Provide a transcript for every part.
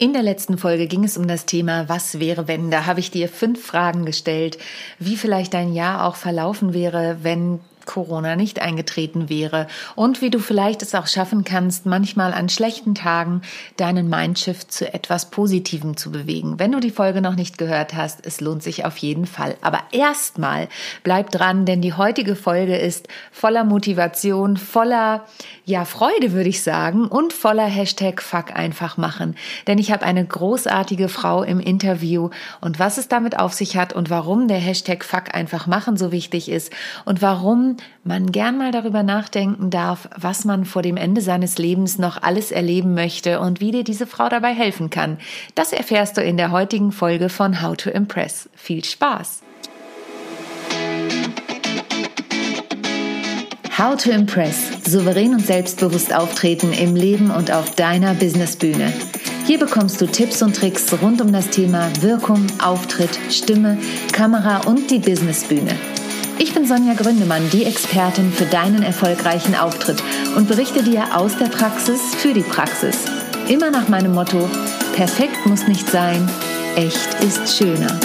In der letzten Folge ging es um das Thema Was wäre wenn? Da habe ich dir fünf Fragen gestellt, wie vielleicht dein Jahr auch verlaufen wäre, wenn Corona nicht eingetreten wäre und wie du vielleicht es auch schaffen kannst, manchmal an schlechten Tagen deinen Mindshift zu etwas Positivem zu bewegen. Wenn du die Folge noch nicht gehört hast, es lohnt sich auf jeden Fall. Aber erstmal bleib dran, denn die heutige Folge ist voller Motivation, voller ja Freude würde ich sagen und voller Hashtag Fuck einfach machen. Denn ich habe eine großartige Frau im Interview und was es damit auf sich hat und warum der Hashtag Fuck einfach machen so wichtig ist und warum man gern mal darüber nachdenken darf, was man vor dem Ende seines Lebens noch alles erleben möchte und wie dir diese Frau dabei helfen kann. Das erfährst du in der heutigen Folge von How to Impress. Viel Spaß! How to Impress. Souverän und selbstbewusst auftreten im Leben und auf deiner Businessbühne. Hier bekommst du Tipps und Tricks rund um das Thema Wirkung, Auftritt, Stimme, Kamera und die Businessbühne. Ich bin Sonja Gründemann, die Expertin für deinen erfolgreichen Auftritt und berichte dir aus der Praxis für die Praxis. Immer nach meinem Motto, perfekt muss nicht sein, echt ist schöner.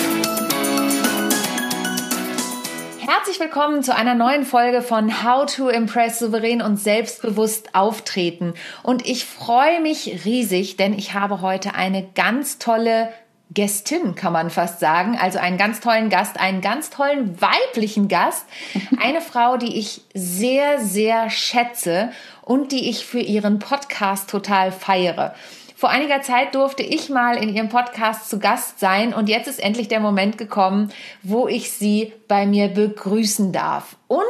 Herzlich willkommen zu einer neuen Folge von How to Impress souverän und selbstbewusst auftreten. Und ich freue mich riesig, denn ich habe heute eine ganz tolle Gästin, kann man fast sagen. Also einen ganz tollen Gast, einen ganz tollen weiblichen Gast. Eine Frau, die ich sehr, sehr schätze und die ich für ihren Podcast total feiere. Vor einiger Zeit durfte ich mal in ihrem Podcast zu Gast sein und jetzt ist endlich der Moment gekommen, wo ich sie bei mir begrüßen darf. Und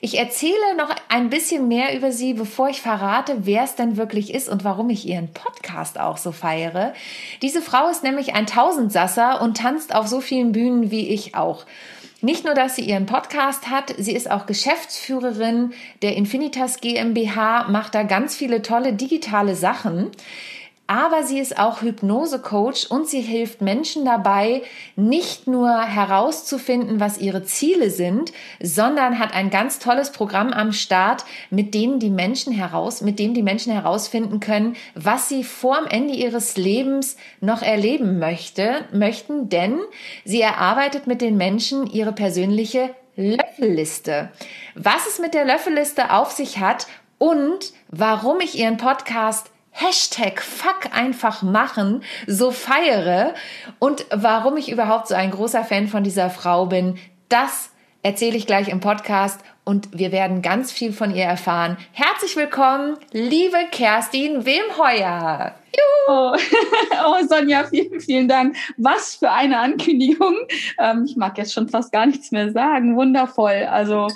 ich erzähle noch ein bisschen mehr über sie, bevor ich verrate, wer es denn wirklich ist und warum ich ihren Podcast auch so feiere. Diese Frau ist nämlich ein Tausendsasser und tanzt auf so vielen Bühnen wie ich auch. Nicht nur, dass sie ihren Podcast hat, sie ist auch Geschäftsführerin der Infinitas GmbH, macht da ganz viele tolle digitale Sachen aber sie ist auch Hypnose-Coach und sie hilft Menschen dabei, nicht nur herauszufinden, was ihre Ziele sind, sondern hat ein ganz tolles Programm am Start, mit dem die Menschen heraus, mit dem die Menschen herausfinden können, was sie vor dem Ende ihres Lebens noch erleben möchte, möchten, denn sie erarbeitet mit den Menschen ihre persönliche Löffelliste. Was es mit der Löffelliste auf sich hat und warum ich ihren Podcast Hashtag Fuck einfach machen so feiere und warum ich überhaupt so ein großer Fan von dieser Frau bin, das erzähle ich gleich im Podcast und wir werden ganz viel von ihr erfahren. Herzlich willkommen, liebe Kerstin Wemheuer. Oh. oh, Sonja, vielen, vielen Dank. Was für eine Ankündigung. Ähm, ich mag jetzt schon fast gar nichts mehr sagen. Wundervoll. Also,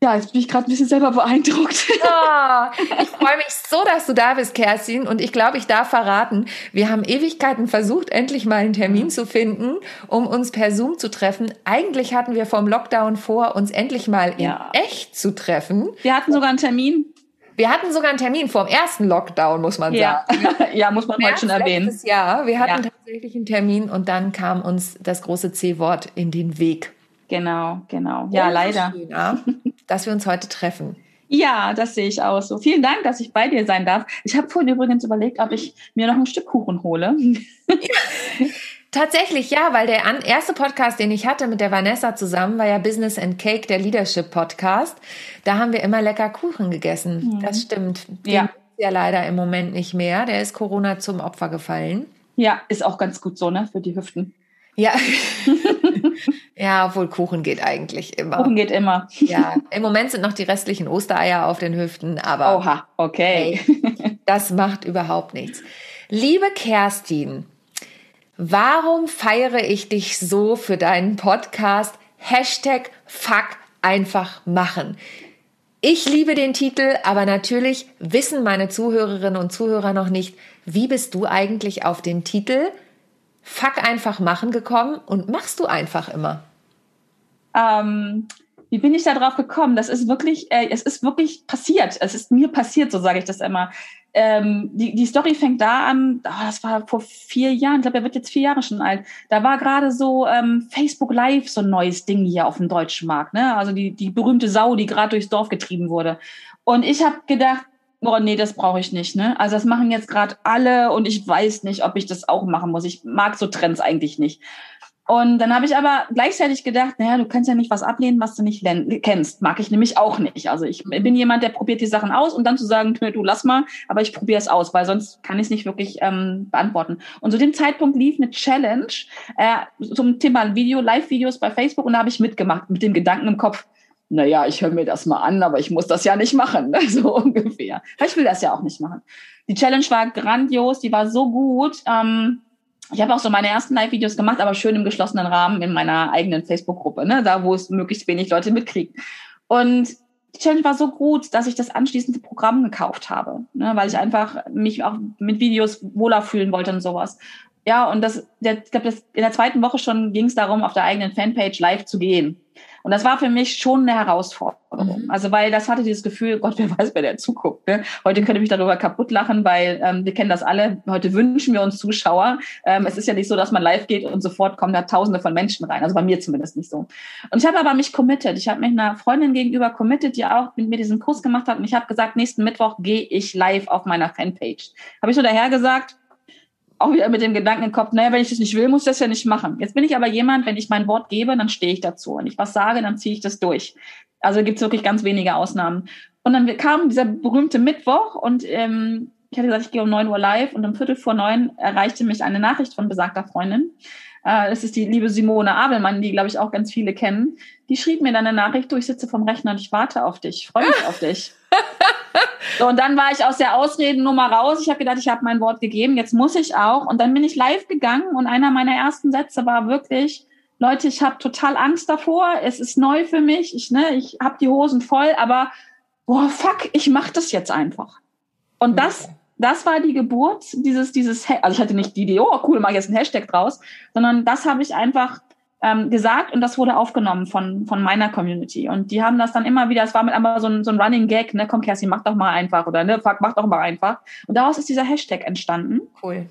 ja, jetzt bin ich gerade ein bisschen selber beeindruckt. Oh, ich freue mich so, dass du da bist, Kerstin. Und ich glaube, ich darf verraten, wir haben Ewigkeiten versucht, endlich mal einen Termin zu finden, um uns per Zoom zu treffen. Eigentlich hatten wir vom Lockdown vor, uns endlich mal in ja. echt zu treffen. Wir hatten sogar einen Termin. Wir hatten sogar einen Termin vor dem ersten Lockdown, muss man ja. sagen. ja, muss man heute schon erwähnen. Ja, wir hatten ja. tatsächlich einen Termin und dann kam uns das große C-Wort in den Weg. Genau, genau. Ja, leider. Schön, dass wir uns heute treffen. Ja, das sehe ich auch so. Vielen Dank, dass ich bei dir sein darf. Ich habe vorhin übrigens überlegt, ob ich mir noch ein Stück Kuchen hole. Tatsächlich ja, weil der erste Podcast, den ich hatte mit der Vanessa zusammen, war ja Business and Cake, der Leadership Podcast. Da haben wir immer lecker Kuchen gegessen. Mhm. Das stimmt. Den ja. ja leider im Moment nicht mehr. Der ist Corona zum Opfer gefallen. Ja, ist auch ganz gut so, ne, für die Hüften. Ja. ja, obwohl Kuchen geht eigentlich immer. Kuchen geht immer. ja, im Moment sind noch die restlichen Ostereier auf den Hüften, aber. Oha, okay. Hey, das macht überhaupt nichts. Liebe Kerstin, warum feiere ich dich so für deinen Podcast? Hashtag Fuck einfach machen. Ich liebe den Titel, aber natürlich wissen meine Zuhörerinnen und Zuhörer noch nicht, wie bist du eigentlich auf den Titel Fuck einfach machen gekommen und machst du einfach immer? Ähm, wie bin ich da drauf gekommen? Das ist wirklich, äh, es ist wirklich passiert. Es ist mir passiert, so sage ich das immer. Ähm, die, die Story fängt da an, oh, das war vor vier Jahren, ich glaube, er wird jetzt vier Jahre schon alt. Da war gerade so ähm, Facebook Live so ein neues Ding hier auf dem deutschen Markt. Ne? Also die, die berühmte Sau, die gerade durchs Dorf getrieben wurde. Und ich habe gedacht, oh nee, das brauche ich nicht. Ne? Also das machen jetzt gerade alle und ich weiß nicht, ob ich das auch machen muss. Ich mag so Trends eigentlich nicht. Und dann habe ich aber gleichzeitig gedacht, naja, du kannst ja nicht was ablehnen, was du nicht kennst. Mag ich nämlich auch nicht. Also ich bin jemand, der probiert die Sachen aus und dann zu sagen, du lass mal, aber ich probiere es aus, weil sonst kann ich es nicht wirklich ähm, beantworten. Und zu dem Zeitpunkt lief eine Challenge äh, zum Thema Video, Live-Videos bei Facebook und da habe ich mitgemacht mit dem Gedanken im Kopf, naja, ich höre mir das mal an, aber ich muss das ja nicht machen, ne? so ungefähr. Ich will das ja auch nicht machen. Die Challenge war grandios, die war so gut. Ähm, ich habe auch so meine ersten Live-Videos gemacht, aber schön im geschlossenen Rahmen in meiner eigenen Facebook-Gruppe, ne? da wo es möglichst wenig Leute mitkriegen. Und die Challenge war so gut, dass ich das anschließende Programm gekauft habe, ne? weil ich einfach mich auch mit Videos wohler fühlen wollte und sowas. Ja, und das, der, ich glaube, in der zweiten Woche schon ging es darum, auf der eigenen Fanpage live zu gehen. Und das war für mich schon eine Herausforderung. Mhm. Also weil das hatte dieses Gefühl, Gott, wer weiß, wer der zuguckt. Ne? Heute könnte ich mich darüber kaputt lachen, weil ähm, wir kennen das alle. Heute wünschen wir uns Zuschauer. Ähm, es ist ja nicht so, dass man live geht und sofort kommen da Tausende von Menschen rein. Also bei mir zumindest nicht so. Und ich habe aber mich committed. Ich habe mich einer Freundin gegenüber committed, die auch mit mir diesen Kurs gemacht hat. Und ich habe gesagt, nächsten Mittwoch gehe ich live auf meiner Fanpage. Habe ich so daher gesagt, auch wieder mit dem Gedanken im Kopf, naja, wenn ich das nicht will, muss ich das ja nicht machen. Jetzt bin ich aber jemand, wenn ich mein Wort gebe, dann stehe ich dazu. Wenn ich was sage, dann ziehe ich das durch. Also gibt es wirklich ganz wenige Ausnahmen. Und dann kam dieser berühmte Mittwoch und ähm, ich hatte gesagt, ich gehe um neun Uhr live und um Viertel vor neun erreichte mich eine Nachricht von besagter Freundin. Äh, das ist die liebe Simone Abelmann, die, glaube ich, auch ganz viele kennen. Die schrieb mir dann eine Nachricht, du, ich sitze vom Rechner und ich warte auf dich, freue mich auf dich. So, und dann war ich aus der Ausredennummer raus. Ich habe gedacht, ich habe mein Wort gegeben, jetzt muss ich auch. Und dann bin ich live gegangen und einer meiner ersten Sätze war wirklich, Leute, ich habe total Angst davor. Es ist neu für mich. Ich, ne, ich habe die Hosen voll, aber boah, fuck, ich mache das jetzt einfach. Und das, das war die Geburt dieses, dieses, also ich hatte nicht die Idee, oh cool, mache jetzt einen Hashtag draus, sondern das habe ich einfach ähm, gesagt und das wurde aufgenommen von, von meiner Community. Und die haben das dann immer wieder, es war mit einmal so ein, so ein Running Gag, ne, komm Kerstin, mach doch mal einfach oder ne, fuck, mach doch mal einfach. Und daraus ist dieser Hashtag entstanden. Cool.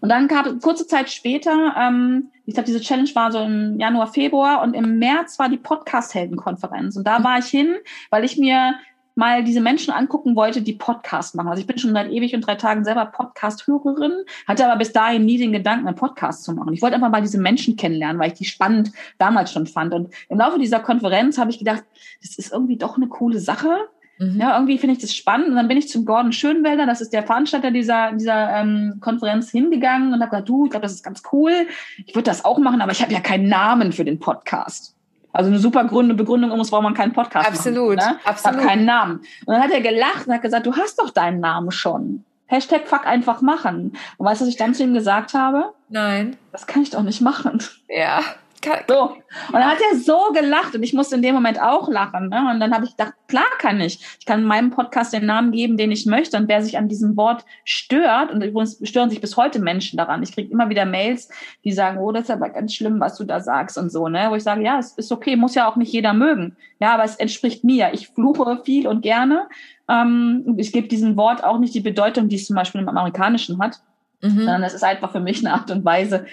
Und dann gab es kurze Zeit später, ähm, ich glaube, diese Challenge war so im Januar, Februar und im März war die Podcast-Helden-Konferenz. Und da war ich hin, weil ich mir mal diese Menschen angucken wollte, die Podcast machen. Also ich bin schon seit ewig und drei Tagen selber Podcast-Hörerin, hatte aber bis dahin nie den Gedanken, einen Podcast zu machen. Ich wollte einfach mal diese Menschen kennenlernen, weil ich die spannend damals schon fand. Und im Laufe dieser Konferenz habe ich gedacht, das ist irgendwie doch eine coole Sache. Mhm. Ja, irgendwie finde ich das spannend. Und dann bin ich zum Gordon Schönwelder, das ist der Veranstalter dieser, dieser ähm, Konferenz, hingegangen und habe gesagt, du, ich glaube, das ist ganz cool. Ich würde das auch machen, aber ich habe ja keinen Namen für den Podcast. Also eine super Gründe, Begründung, um warum man keinen Podcast Absolut, machen, ne? absolut. Hab keinen Namen. Und dann hat er gelacht und hat gesagt, du hast doch deinen Namen schon. Hashtag fuck einfach machen. Und weißt du, was ich dann zu ihm gesagt habe? Nein. Das kann ich doch nicht machen. Ja. So. Und dann hat er so gelacht und ich musste in dem Moment auch lachen. Ne? Und dann habe ich gedacht, klar kann ich. Ich kann meinem Podcast den Namen geben, den ich möchte. Und wer sich an diesem Wort stört, und übrigens stören sich bis heute Menschen daran. Ich kriege immer wieder Mails, die sagen, oh, das ist aber ganz schlimm, was du da sagst und so, ne? Wo ich sage, ja, es ist okay, muss ja auch nicht jeder mögen. Ja, aber es entspricht mir. Ich fluche viel und gerne. Ähm, ich gebe diesem Wort auch nicht die Bedeutung, die es zum Beispiel im Amerikanischen hat. Mhm. Sondern es ist einfach für mich eine Art und Weise,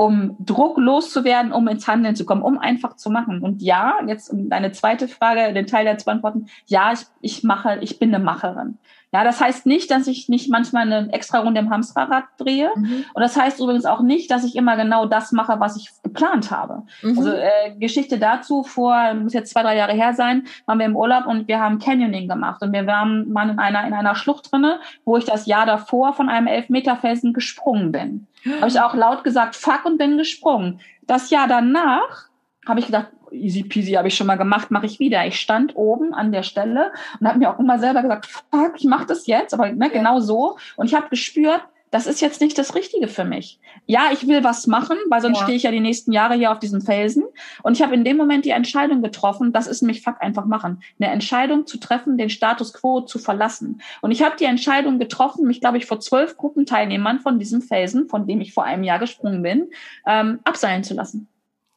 um Druck loszuwerden, um ins Handeln zu kommen, um einfach zu machen. Und ja, jetzt um deine zweite Frage, den Teil der zu beantworten, ja, ich, ich mache, ich bin eine Macherin. Ja, das heißt nicht, dass ich nicht manchmal eine extra Runde im Hamsterrad drehe. Mhm. Und das heißt übrigens auch nicht, dass ich immer genau das mache, was ich geplant habe. Mhm. Also äh, Geschichte dazu, vor, muss jetzt zwei, drei Jahre her sein, waren wir im Urlaub und wir haben Canyoning gemacht. Und wir waren, waren in einer, in einer Schlucht drinne, wo ich das Jahr davor von einem Elfmeterfelsen gesprungen bin. Habe ich auch laut gesagt, fuck und bin gesprungen. Das Jahr danach habe ich gedacht, easy peasy habe ich schon mal gemacht, mache ich wieder. Ich stand oben an der Stelle und habe mir auch immer selber gesagt, fuck, ich mache das jetzt, aber ne, genau so. Und ich habe gespürt, das ist jetzt nicht das Richtige für mich. Ja, ich will was machen, weil sonst ja. stehe ich ja die nächsten Jahre hier auf diesem Felsen. Und ich habe in dem Moment die Entscheidung getroffen, das ist mich fuck einfach machen. Eine Entscheidung zu treffen, den Status quo zu verlassen. Und ich habe die Entscheidung getroffen, mich, glaube ich, vor zwölf Gruppenteilnehmern von diesem Felsen, von dem ich vor einem Jahr gesprungen bin, ähm, abseilen zu lassen.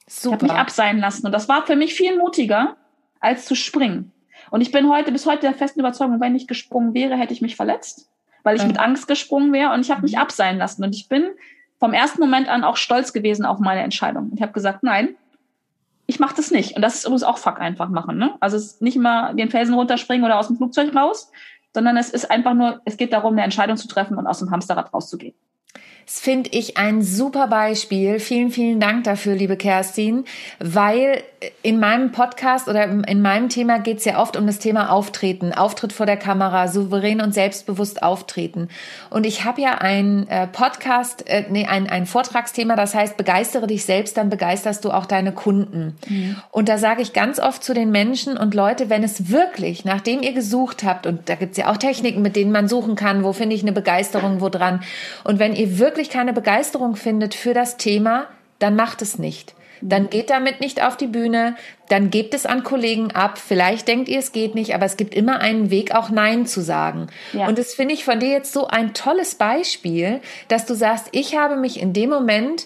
Super. Ich habe mich abseilen lassen. Und das war für mich viel mutiger, als zu springen. Und ich bin heute bis heute der festen Überzeugung, wenn ich gesprungen wäre, hätte ich mich verletzt, weil ich ja. mit Angst gesprungen wäre und ich habe mich mhm. abseilen lassen. Und ich bin vom ersten Moment an auch stolz gewesen auf meine Entscheidung. Und ich habe gesagt, nein, ich mache das nicht. Und das ist übrigens auch Fuck einfach machen. Ne? Also es ist nicht immer den Felsen runterspringen oder aus dem Flugzeug raus. sondern es ist einfach nur, es geht darum, eine Entscheidung zu treffen und aus dem Hamsterrad rauszugehen. Das finde ich ein super Beispiel. Vielen, vielen Dank dafür, liebe Kerstin, weil in meinem Podcast oder in meinem Thema geht es ja oft um das Thema Auftreten, Auftritt vor der Kamera, souverän und selbstbewusst auftreten. Und ich habe ja ein äh, Podcast, äh, nee, ein, ein Vortragsthema, das heißt, begeistere dich selbst, dann begeisterst du auch deine Kunden. Mhm. Und da sage ich ganz oft zu den Menschen und Leute, wenn es wirklich, nachdem ihr gesucht habt, und da gibt es ja auch Techniken, mit denen man suchen kann, wo finde ich eine Begeisterung, wo dran, und wenn ihr wirklich wirklich keine Begeisterung findet für das Thema, dann macht es nicht. Dann geht damit nicht auf die Bühne, dann gebt es an Kollegen ab. Vielleicht denkt ihr, es geht nicht, aber es gibt immer einen Weg, auch Nein zu sagen. Ja. Und das finde ich von dir jetzt so ein tolles Beispiel, dass du sagst, ich habe mich in dem Moment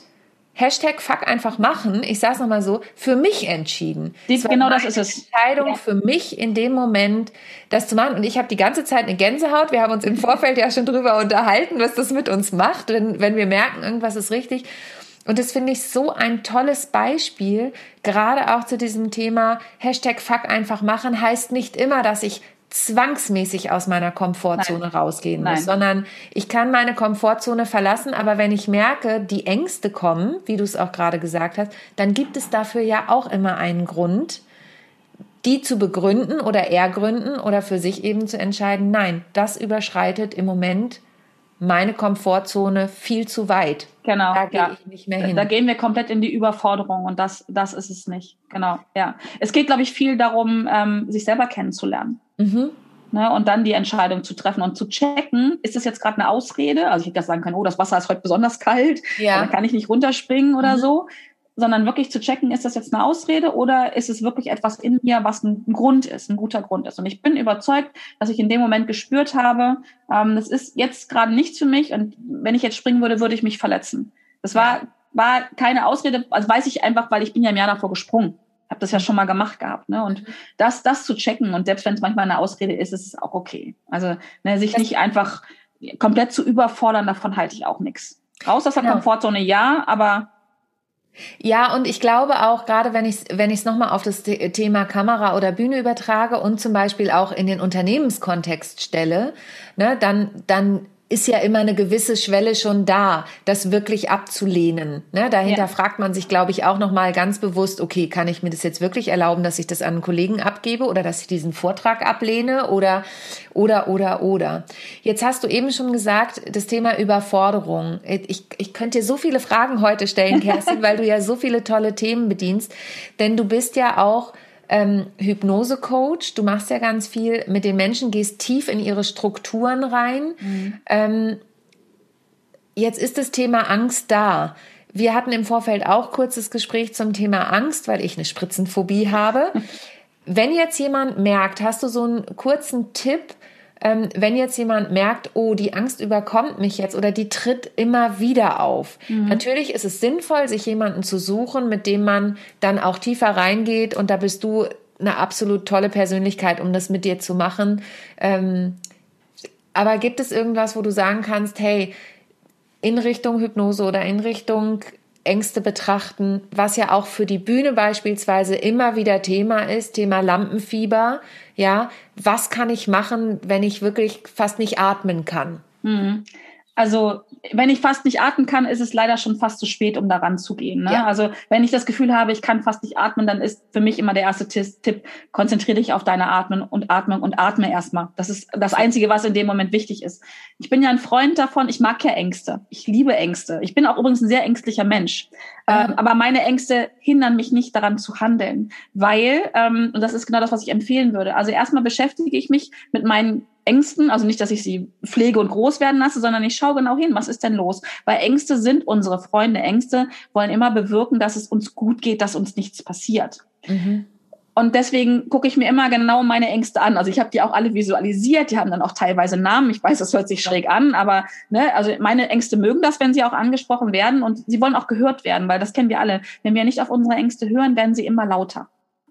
Hashtag Fuck einfach machen, ich sage es nochmal so, für mich entschieden. Die, genau das ist es. Entscheidung ja. für mich in dem Moment, das zu machen. Und ich habe die ganze Zeit eine Gänsehaut. Wir haben uns im Vorfeld ja schon drüber unterhalten, was das mit uns macht, wenn, wenn wir merken, irgendwas ist richtig. Und das finde ich so ein tolles Beispiel, gerade auch zu diesem Thema Hashtag Fuck einfach machen, heißt nicht immer, dass ich zwangsmäßig aus meiner Komfortzone Nein. rausgehen muss, Nein. sondern ich kann meine Komfortzone verlassen, aber wenn ich merke, die Ängste kommen, wie du es auch gerade gesagt hast, dann gibt es dafür ja auch immer einen Grund, die zu begründen oder ergründen oder für sich eben zu entscheiden, nein, das überschreitet im Moment meine Komfortzone viel zu weit. Genau. Da gehe ja. ich nicht mehr hin. Da gehen wir komplett in die Überforderung und das, das ist es nicht. Genau, ja. Es geht, glaube ich, viel darum, ähm, sich selber kennenzulernen. Mhm. Ne, und dann die Entscheidung zu treffen und zu checken, ist das jetzt gerade eine Ausrede? Also ich hätte das sagen können, oh, das Wasser ist heute besonders kalt, ja. dann kann ich nicht runterspringen oder mhm. so sondern wirklich zu checken, ist das jetzt eine Ausrede oder ist es wirklich etwas in mir, was ein Grund ist, ein guter Grund ist. Und ich bin überzeugt, dass ich in dem Moment gespürt habe, ähm, das ist jetzt gerade nichts für mich und wenn ich jetzt springen würde, würde ich mich verletzen. Das war, war keine Ausrede, also weiß ich einfach, weil ich bin ja im Jahr davor gesprungen. Habe das ja schon mal gemacht gehabt. Ne? Und das, das zu checken und selbst wenn es manchmal eine Ausrede ist, ist es auch okay. Also ne, sich nicht einfach komplett zu überfordern, davon halte ich auch nichts. Raus aus der ja. Komfortzone ja, aber ja, und ich glaube auch, gerade wenn ich es wenn ich's nochmal auf das Thema Kamera oder Bühne übertrage und zum Beispiel auch in den Unternehmenskontext stelle, ne, dann, dann ist ja immer eine gewisse Schwelle schon da, das wirklich abzulehnen. Ne? Dahinter ja. fragt man sich, glaube ich, auch noch mal ganz bewusst: Okay, kann ich mir das jetzt wirklich erlauben, dass ich das an einen Kollegen abgebe oder dass ich diesen Vortrag ablehne oder oder oder oder? Jetzt hast du eben schon gesagt, das Thema Überforderung. Ich, ich könnte dir so viele Fragen heute stellen, Kerstin, weil du ja so viele tolle Themen bedienst, denn du bist ja auch ähm, Hypnose-Coach. Du machst ja ganz viel mit den Menschen, gehst tief in ihre Strukturen rein. Mhm. Ähm, jetzt ist das Thema Angst da. Wir hatten im Vorfeld auch kurzes Gespräch zum Thema Angst, weil ich eine Spritzenphobie habe. Wenn jetzt jemand merkt, hast du so einen kurzen Tipp, ähm, wenn jetzt jemand merkt, oh, die Angst überkommt mich jetzt oder die tritt immer wieder auf. Mhm. Natürlich ist es sinnvoll, sich jemanden zu suchen, mit dem man dann auch tiefer reingeht und da bist du eine absolut tolle Persönlichkeit, um das mit dir zu machen. Ähm, aber gibt es irgendwas, wo du sagen kannst, hey, in Richtung Hypnose oder in Richtung Ängste betrachten, was ja auch für die Bühne beispielsweise immer wieder Thema ist, Thema Lampenfieber. Ja, was kann ich machen, wenn ich wirklich fast nicht atmen kann? Mhm. Also wenn ich fast nicht atmen kann, ist es leider schon fast zu spät, um daran zu gehen. Ne? Ja. Also wenn ich das Gefühl habe, ich kann fast nicht atmen, dann ist für mich immer der erste Tipp, konzentriere dich auf deine Atmen und Atmung und atme erstmal. Das ist das Einzige, was in dem Moment wichtig ist. Ich bin ja ein Freund davon, ich mag ja Ängste. Ich liebe Ängste. Ich bin auch übrigens ein sehr ängstlicher Mensch. Ähm, aber meine Ängste hindern mich nicht daran zu handeln, weil, ähm, und das ist genau das, was ich empfehlen würde. Also erstmal beschäftige ich mich mit meinen Ängsten, also nicht, dass ich sie pflege und groß werden lasse, sondern ich schaue genau hin, was ist denn los? Weil Ängste sind unsere Freunde. Ängste wollen immer bewirken, dass es uns gut geht, dass uns nichts passiert. Mhm. Und deswegen gucke ich mir immer genau meine Ängste an. Also ich habe die auch alle visualisiert, die haben dann auch teilweise Namen. Ich weiß, das hört sich schräg an, aber ne, also meine Ängste mögen das, wenn sie auch angesprochen werden und sie wollen auch gehört werden, weil das kennen wir alle. Wenn wir nicht auf unsere Ängste hören, werden sie immer lauter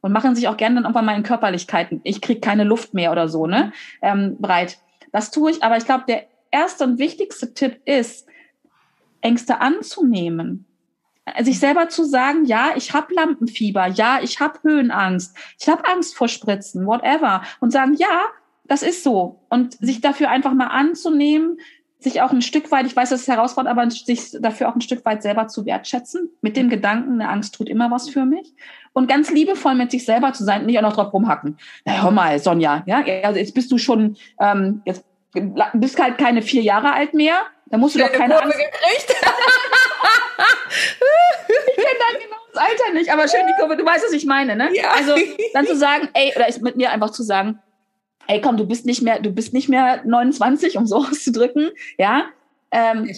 und machen sich auch gerne dann irgendwann mal in Körperlichkeiten. Ich kriege keine Luft mehr oder so, ne? Ähm, breit. Das tue ich, aber ich glaube, der erste und wichtigste Tipp ist, Ängste anzunehmen. Sich selber zu sagen, ja, ich habe Lampenfieber, ja, ich habe Höhenangst, ich habe Angst vor Spritzen, whatever. Und sagen, ja, das ist so. Und sich dafür einfach mal anzunehmen, sich auch ein Stück weit, ich weiß, das ist herausfordernd, aber sich dafür auch ein Stück weit selber zu wertschätzen, mit dem Gedanken, eine Angst tut immer was für mich. Und ganz liebevoll mit sich selber zu sein, nicht auch noch drauf rumhacken. Na, hör mal, Sonja, ja, also jetzt bist du schon, ähm, jetzt bist halt keine vier Jahre alt mehr, da musst du doch keine Angst. gekriegt. ich kenne dann genau das Alter nicht, aber schön die Kurve, du weißt, was ich meine, ne? Ja. Also dann zu sagen, ey, oder ist mit mir einfach zu sagen, ey, komm, du bist nicht mehr, du bist nicht mehr 29, um so auszudrücken, ja. Ähm,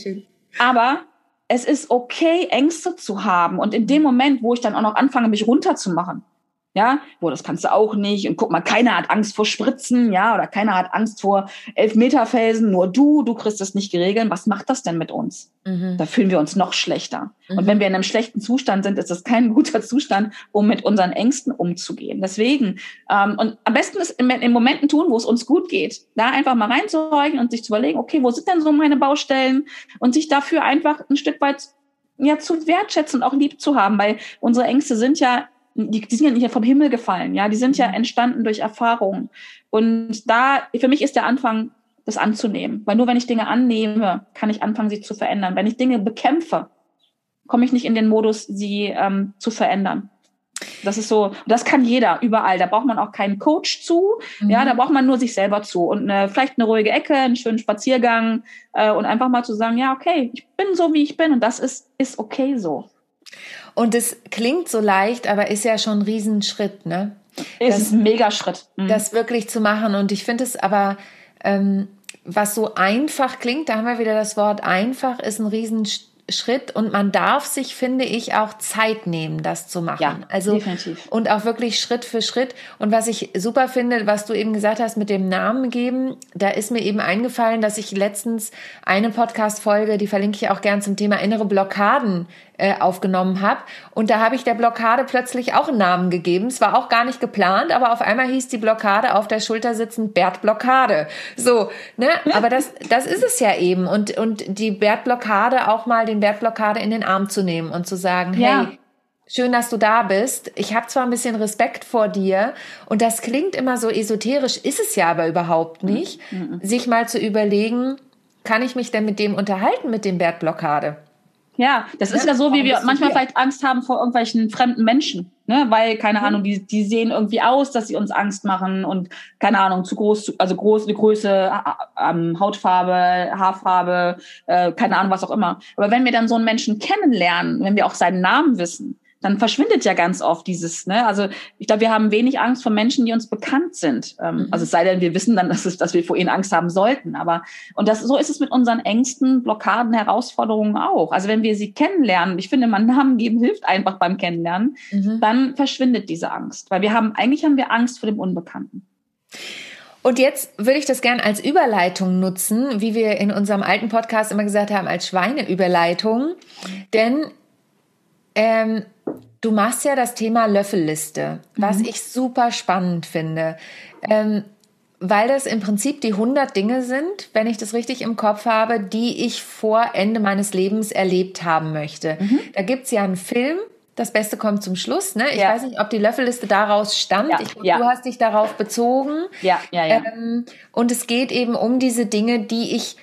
aber es ist okay, Ängste zu haben. Und in dem Moment, wo ich dann auch noch anfange, mich runterzumachen, ja, wo das kannst du auch nicht. Und guck mal, keiner hat Angst vor Spritzen, ja, oder keiner hat Angst vor Elfmeterfelsen, nur du, du kriegst das nicht geregelt. Was macht das denn mit uns? Mhm. Da fühlen wir uns noch schlechter. Mhm. Und wenn wir in einem schlechten Zustand sind, ist das kein guter Zustand, um mit unseren Ängsten umzugehen. Deswegen, ähm, und am besten ist in, in Momenten tun, wo es uns gut geht, da einfach mal reinzuhorchen und sich zu überlegen, okay, wo sind denn so meine Baustellen? Und sich dafür einfach ein Stück weit ja, zu wertschätzen und auch lieb zu haben, weil unsere Ängste sind ja die, die sind ja nicht vom Himmel gefallen, ja, die sind ja mhm. entstanden durch Erfahrungen. Und da, für mich ist der Anfang, das anzunehmen. Weil nur wenn ich Dinge annehme, kann ich anfangen, sie zu verändern. Wenn ich Dinge bekämpfe, komme ich nicht in den Modus, sie ähm, zu verändern. Das ist so, das kann jeder überall. Da braucht man auch keinen Coach zu. Mhm. Ja, da braucht man nur sich selber zu und eine, vielleicht eine ruhige Ecke, einen schönen Spaziergang äh, und einfach mal zu sagen, ja, okay, ich bin so, wie ich bin und das ist, ist okay so. Und es klingt so leicht, aber ist ja schon ein Riesenschritt, ne? Ist das, ein Megaschritt. Mhm. Das wirklich zu machen. Und ich finde es aber, ähm, was so einfach klingt, da haben wir wieder das Wort einfach, ist ein Riesenschritt Schritt und man darf sich, finde ich, auch Zeit nehmen, das zu machen. Ja, also definitiv. und auch wirklich Schritt für Schritt. Und was ich super finde, was du eben gesagt hast mit dem Namen geben, da ist mir eben eingefallen, dass ich letztens eine Podcast-Folge, die verlinke ich auch gern zum Thema innere Blockaden äh, aufgenommen habe. Und da habe ich der Blockade plötzlich auch einen Namen gegeben. Es war auch gar nicht geplant, aber auf einmal hieß die Blockade auf der Schulter sitzend Bert Blockade. So, ne? Aber das, das ist es ja eben. Und, und die Bert Blockade auch mal den Bert Blockade in den Arm zu nehmen und zu sagen, ja. hey, Schön, dass du da bist. Ich habe zwar ein bisschen Respekt vor dir und das klingt immer so esoterisch, ist es ja aber überhaupt nicht, mhm. sich mal zu überlegen, kann ich mich denn mit dem unterhalten, mit dem Bert Blockade? Ja, das ist ja so, wie wir manchmal vielleicht Angst haben vor irgendwelchen fremden Menschen, ne? weil, keine mhm. Ahnung, die, die sehen irgendwie aus, dass sie uns Angst machen und, keine Ahnung, zu groß, also groß, eine Größe, ähm, Hautfarbe, Haarfarbe, äh, keine Ahnung, was auch immer. Aber wenn wir dann so einen Menschen kennenlernen, wenn wir auch seinen Namen wissen, dann verschwindet ja ganz oft dieses, ne? Also ich glaube, wir haben wenig Angst vor Menschen, die uns bekannt sind. Ähm, mhm. Also es sei denn, wir wissen dann, dass, es, dass wir vor ihnen Angst haben sollten. Aber und das so ist es mit unseren Ängsten, Blockaden, Herausforderungen auch. Also wenn wir sie kennenlernen, ich finde, man Namen geben hilft einfach beim Kennenlernen, mhm. dann verschwindet diese Angst. Weil wir haben, eigentlich haben wir Angst vor dem Unbekannten. Und jetzt würde ich das gern als Überleitung nutzen, wie wir in unserem alten Podcast immer gesagt haben, als Schweineüberleitung. Denn ähm, Du machst ja das Thema Löffelliste, was mhm. ich super spannend finde. Ähm, weil das im Prinzip die 100 Dinge sind, wenn ich das richtig im Kopf habe, die ich vor Ende meines Lebens erlebt haben möchte. Mhm. Da gibt's ja einen Film, das Beste kommt zum Schluss. Ne? Ich ja. weiß nicht, ob die Löffelliste daraus stammt. Ja, ich, ja. Du hast dich darauf bezogen. Ja, ja, ja. Ähm, und es geht eben um diese Dinge, die ich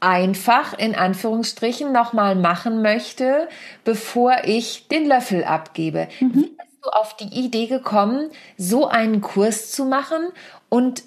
einfach in Anführungsstrichen nochmal machen möchte, bevor ich den Löffel abgebe. Mhm. Wie bist du auf die Idee gekommen, so einen Kurs zu machen und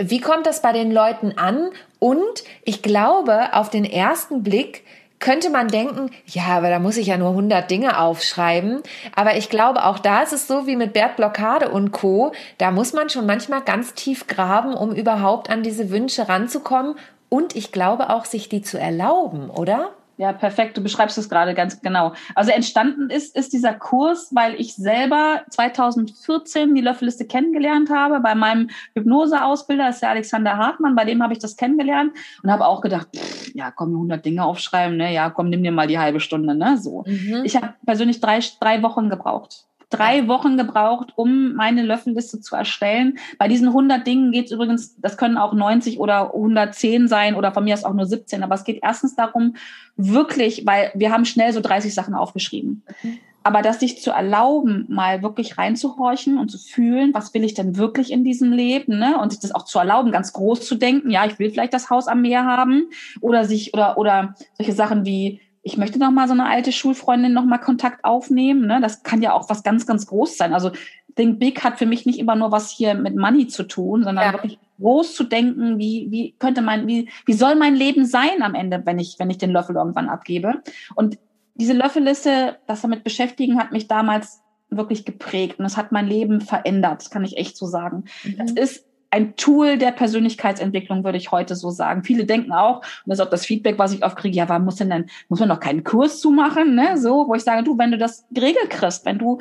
wie kommt das bei den Leuten an? Und ich glaube, auf den ersten Blick könnte man denken, ja, aber da muss ich ja nur 100 Dinge aufschreiben. Aber ich glaube, auch da ist es so wie mit Bert Blockade und Co. Da muss man schon manchmal ganz tief graben, um überhaupt an diese Wünsche ranzukommen und ich glaube auch, sich die zu erlauben, oder? Ja, perfekt. Du beschreibst es gerade ganz genau. Also entstanden ist, ist dieser Kurs, weil ich selber 2014 die Löffelliste kennengelernt habe bei meinem Hypnoseausbilder, das ist der Alexander Hartmann, bei dem habe ich das kennengelernt und habe auch gedacht, pff, ja, komm, 100 Dinge aufschreiben, ne? Ja, komm, nimm dir mal die halbe Stunde, ne? So. Mhm. Ich habe persönlich drei, drei Wochen gebraucht drei Wochen gebraucht, um meine Löffelliste zu erstellen. Bei diesen 100 Dingen geht es übrigens, das können auch 90 oder 110 sein oder von mir aus auch nur 17. Aber es geht erstens darum, wirklich, weil wir haben schnell so 30 Sachen aufgeschrieben. Mhm. aber das sich zu erlauben, mal wirklich reinzuhorchen und zu fühlen, was will ich denn wirklich in diesem Leben, ne? Und sich das auch zu erlauben, ganz groß zu denken, ja, ich will vielleicht das Haus am Meer haben oder sich oder oder solche Sachen wie ich möchte noch mal so eine alte Schulfreundin noch mal Kontakt aufnehmen, ne? Das kann ja auch was ganz ganz groß sein. Also Think Big hat für mich nicht immer nur was hier mit Money zu tun, sondern ja. wirklich groß zu denken, wie, wie könnte mein, wie, wie soll mein Leben sein am Ende, wenn ich, wenn ich den Löffel irgendwann abgebe? Und diese Löffelliste, das damit beschäftigen, hat mich damals wirklich geprägt und es hat mein Leben verändert, das kann ich echt so sagen. Mhm. Es ist ein Tool der Persönlichkeitsentwicklung, würde ich heute so sagen. Viele denken auch, und das ist auch das Feedback, was ich oft kriege, ja, warum muss denn denn, muss man noch keinen Kurs zumachen, ne? So, wo ich sage, du, wenn du das geregelt kriegst, wenn du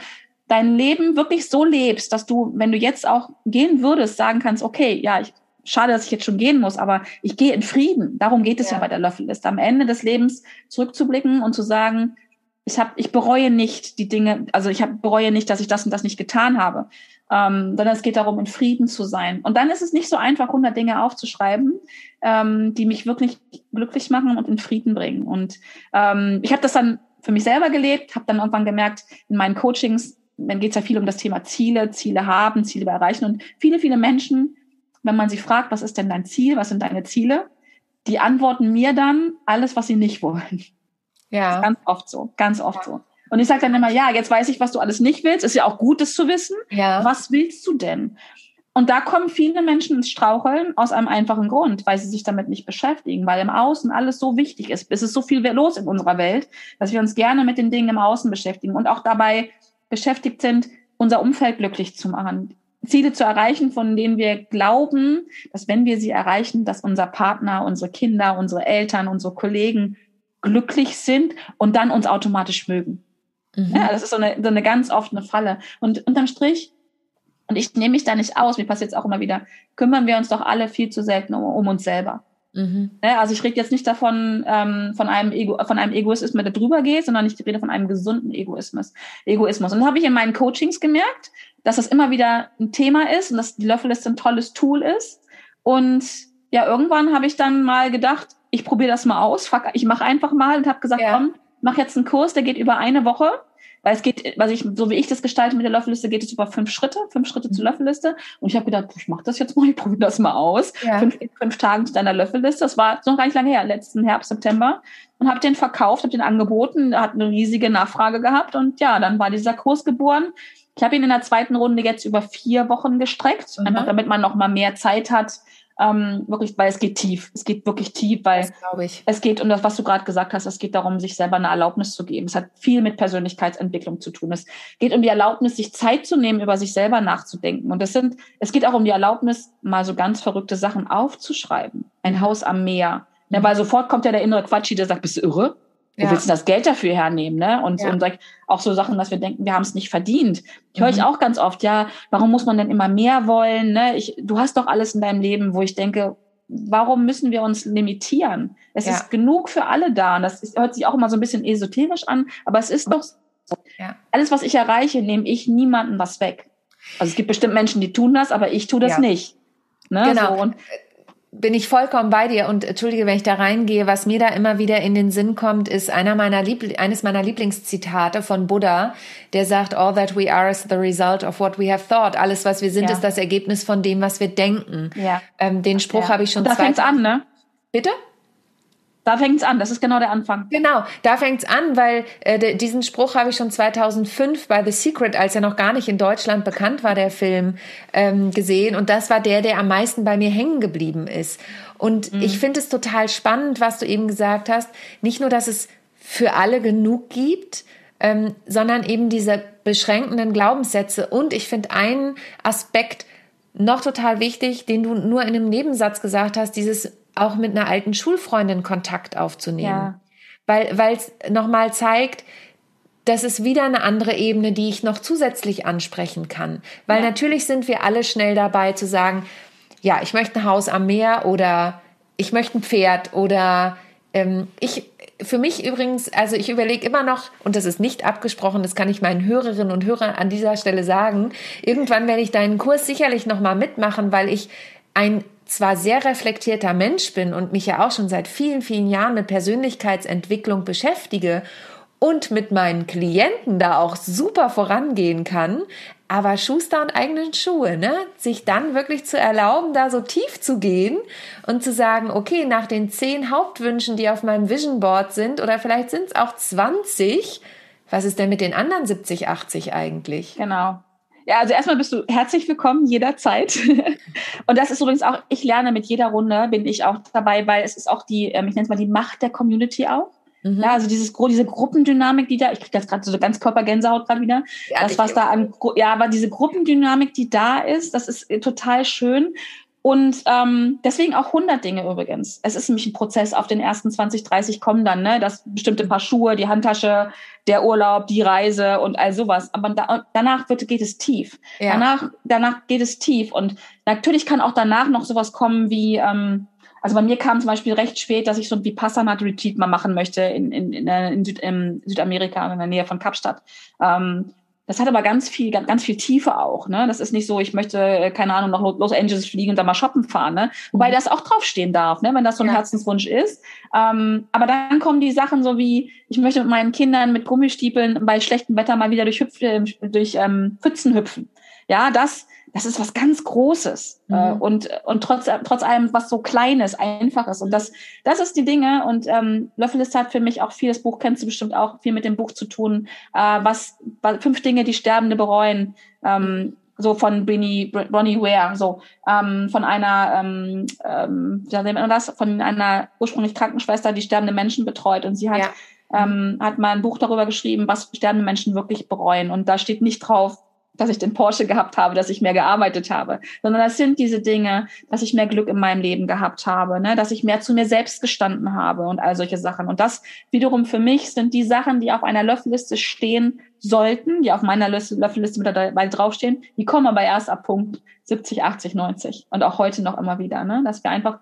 dein Leben wirklich so lebst, dass du, wenn du jetzt auch gehen würdest, sagen kannst, okay, ja, ich schade, dass ich jetzt schon gehen muss, aber ich gehe in Frieden. Darum geht es ja, ja bei der Löffelliste. Am Ende des Lebens zurückzublicken und zu sagen, ich habe, ich bereue nicht die Dinge, also ich hab, bereue nicht, dass ich das und das nicht getan habe, ähm, sondern es geht darum, in Frieden zu sein. Und dann ist es nicht so einfach, 100 Dinge aufzuschreiben, ähm, die mich wirklich glücklich machen und in Frieden bringen. Und ähm, ich habe das dann für mich selber gelebt, habe dann irgendwann gemerkt, in meinen Coachings, dann geht es ja viel um das Thema Ziele, Ziele haben, Ziele erreichen. Und viele, viele Menschen wenn man sie fragt, was ist denn dein Ziel, was sind deine Ziele, die antworten mir dann alles, was sie nicht wollen. Ja. ganz oft so, ganz oft ja. so. Und ich sage dann immer, ja, jetzt weiß ich, was du alles nicht willst. Ist ja auch gut, das zu wissen. Ja. Was willst du denn? Und da kommen viele Menschen ins Straucheln aus einem einfachen Grund, weil sie sich damit nicht beschäftigen, weil im Außen alles so wichtig ist. Es ist so viel los in unserer Welt, dass wir uns gerne mit den Dingen im Außen beschäftigen und auch dabei beschäftigt sind, unser Umfeld glücklich zu machen, Ziele zu erreichen, von denen wir glauben, dass wenn wir sie erreichen, dass unser Partner, unsere Kinder, unsere Eltern, unsere Kollegen glücklich sind und dann uns automatisch mögen. Mhm. Ja, das ist so eine, so eine ganz oft eine Falle. Und unterm Strich, und ich nehme mich da nicht aus, mir passiert es auch immer wieder, kümmern wir uns doch alle viel zu selten um, um uns selber. Mhm. Ne, also ich rede jetzt nicht davon, ähm, von, einem Ego, von einem Egoismus, der drüber geht, sondern ich rede von einem gesunden Egoismus. Egoismus. Und das habe ich in meinen Coachings gemerkt, dass das immer wieder ein Thema ist und dass die Löffelliste ein tolles Tool ist. Und ja, irgendwann habe ich dann mal gedacht, ich probiere das mal aus, ich mache einfach mal und habe gesagt, ja. komm, mach jetzt einen Kurs, der geht über eine Woche weil es geht, was ich, so wie ich das gestalte mit der Löffelliste, geht es über fünf Schritte, fünf Schritte zur mhm. Löffelliste. Und ich habe gedacht, ich mache das jetzt mal, ich probiere das mal aus. Ja. Fünf, fünf Tagen zu deiner Löffelliste. Das war noch gar nicht lange her, letzten Herbst, September. Und habe den verkauft, habe den angeboten, hat eine riesige Nachfrage gehabt. Und ja, dann war dieser Kurs geboren. Ich habe ihn in der zweiten Runde jetzt über vier Wochen gestreckt, mhm. einfach damit man noch mal mehr Zeit hat, ähm, wirklich, weil es geht tief. Es geht wirklich tief, weil es geht um das, was du gerade gesagt hast, es geht darum, sich selber eine Erlaubnis zu geben. Es hat viel mit Persönlichkeitsentwicklung zu tun. Es geht um die Erlaubnis, sich Zeit zu nehmen, über sich selber nachzudenken. Und es sind, es geht auch um die Erlaubnis, mal so ganz verrückte Sachen aufzuschreiben. Ein Haus am Meer. Ja, weil sofort kommt ja der innere Quatschi, der sagt, bist du irre? Wo ja. willst du das Geld dafür hernehmen? Ne? Und, ja. und auch so Sachen, dass wir denken, wir haben es nicht verdient. Ich mhm. höre ich auch ganz oft, ja, warum muss man denn immer mehr wollen? Ne? Ich, du hast doch alles in deinem Leben, wo ich denke, warum müssen wir uns limitieren? Es ja. ist genug für alle da. Und das ist, hört sich auch immer so ein bisschen esoterisch an, aber es ist doch so. Ja. Alles, was ich erreiche, nehme ich niemandem was weg. Also es gibt bestimmt Menschen, die tun das, aber ich tue das nicht. Ne? Genau. So, und bin ich vollkommen bei dir und entschuldige, wenn ich da reingehe, was mir da immer wieder in den Sinn kommt, ist einer meiner Liebl eines meiner Lieblingszitate von Buddha, der sagt, all that we are is the result of what we have thought. Alles, was wir sind, ja. ist das Ergebnis von dem, was wir denken. Ja. Ähm, den Spruch ja. habe ich schon da fängt's an, ne? Bitte? Da fängt's an, das ist genau der Anfang. Genau, da fängt's an, weil äh, diesen Spruch habe ich schon 2005 bei The Secret, als er noch gar nicht in Deutschland bekannt war, der Film, ähm, gesehen. Und das war der, der am meisten bei mir hängen geblieben ist. Und mhm. ich finde es total spannend, was du eben gesagt hast. Nicht nur, dass es für alle genug gibt, ähm, sondern eben diese beschränkenden Glaubenssätze. Und ich finde einen Aspekt noch total wichtig, den du nur in einem Nebensatz gesagt hast, dieses auch mit einer alten Schulfreundin Kontakt aufzunehmen. Ja. Weil es nochmal zeigt, das ist wieder eine andere Ebene, die ich noch zusätzlich ansprechen kann. Weil ja. natürlich sind wir alle schnell dabei zu sagen, ja, ich möchte ein Haus am Meer oder ich möchte ein Pferd oder ähm, ich, für mich übrigens, also ich überlege immer noch, und das ist nicht abgesprochen, das kann ich meinen Hörerinnen und Hörern an dieser Stelle sagen, irgendwann werde ich deinen Kurs sicherlich nochmal mitmachen, weil ich ein zwar sehr reflektierter Mensch bin und mich ja auch schon seit vielen, vielen Jahren mit Persönlichkeitsentwicklung beschäftige und mit meinen Klienten da auch super vorangehen kann. Aber Schuster und eigenen Schuhe, ne? Sich dann wirklich zu erlauben, da so tief zu gehen und zu sagen, okay, nach den zehn Hauptwünschen, die auf meinem Vision Board sind, oder vielleicht sind es auch 20, was ist denn mit den anderen 70, 80 eigentlich? Genau. Ja, also erstmal bist du herzlich willkommen jederzeit. Und das ist übrigens auch, ich lerne mit jeder Runde, bin ich auch dabei, weil es ist auch die, ähm, ich nenne es mal die Macht der Community auch. Mhm. Ja, also dieses, diese Gruppendynamik, die da, ich kriege jetzt gerade so ganz Körpergänsehaut gerade wieder. Ja, das, was da an, ja, aber diese Gruppendynamik, die da ist, das ist äh, total schön. Und ähm, deswegen auch 100 Dinge übrigens. Es ist nämlich ein Prozess. Auf den ersten 20, 30 kommen dann, ne, das bestimmte Paar Schuhe, die Handtasche, der Urlaub, die Reise und all sowas. Aber da, danach wird, geht es tief. Ja. Danach, danach geht es tief. Und natürlich kann auch danach noch sowas kommen wie, ähm, also bei mir kam zum Beispiel recht spät, dass ich so ein Vipassana Retreat mal machen möchte in, in, in, in, Süd, in Südamerika, in der Nähe von Kapstadt. Ähm, das hat aber ganz viel, ganz, ganz viel Tiefe auch. Ne? Das ist nicht so, ich möchte, äh, keine Ahnung, nach Los Angeles fliegen und da mal shoppen fahren. Ne? Wobei mhm. das auch draufstehen darf, ne? wenn das so ein ja. Herzenswunsch ist. Ähm, aber dann kommen die Sachen so wie, ich möchte mit meinen Kindern mit Gummistiefeln bei schlechtem Wetter mal wieder durch, Hüpf, äh, durch ähm, Pfützen hüpfen. Ja, das, das ist was ganz Großes mhm. äh, und und trotz trotz allem was so Kleines, Einfaches und das das ist die Dinge und ähm, Löffelliste hat für mich auch viel. Das Buch kennst du bestimmt auch viel mit dem Buch zu tun. Äh, was, was fünf Dinge, die Sterbende bereuen. Ähm, so von Brinny, Ronnie Ware, so ähm, von einer, ähm, ähm, wie nennt man das, von einer ursprünglich Krankenschwester, die sterbende Menschen betreut und sie hat ja. ähm, hat mal ein Buch darüber geschrieben, was sterbende Menschen wirklich bereuen und da steht nicht drauf, dass ich den Porsche gehabt habe, dass ich mehr gearbeitet habe, sondern das sind diese Dinge, dass ich mehr Glück in meinem Leben gehabt habe, ne? dass ich mehr zu mir selbst gestanden habe und all solche Sachen. Und das wiederum für mich sind die Sachen, die auf einer Löffelliste stehen sollten, die auf meiner Löffelliste mittlerweile draufstehen, die kommen aber erst ab Punkt 70, 80, 90 und auch heute noch immer wieder, ne? dass wir einfach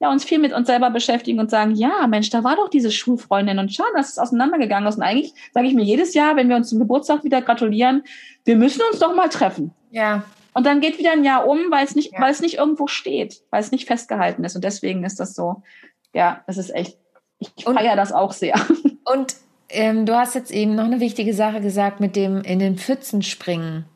ja, uns viel mit uns selber beschäftigen und sagen, ja, Mensch, da war doch diese Schulfreundin und schau, das ist auseinandergegangen ist. Und eigentlich sage ich mir jedes Jahr, wenn wir uns zum Geburtstag wieder gratulieren, wir müssen uns doch mal treffen. Ja. Und dann geht wieder ein Jahr um, weil es nicht, ja. weil es nicht irgendwo steht, weil es nicht festgehalten ist. Und deswegen ist das so, ja, das ist echt, ich feiere das auch sehr. Und ähm, du hast jetzt eben noch eine wichtige Sache gesagt mit dem in den Pfützen springen.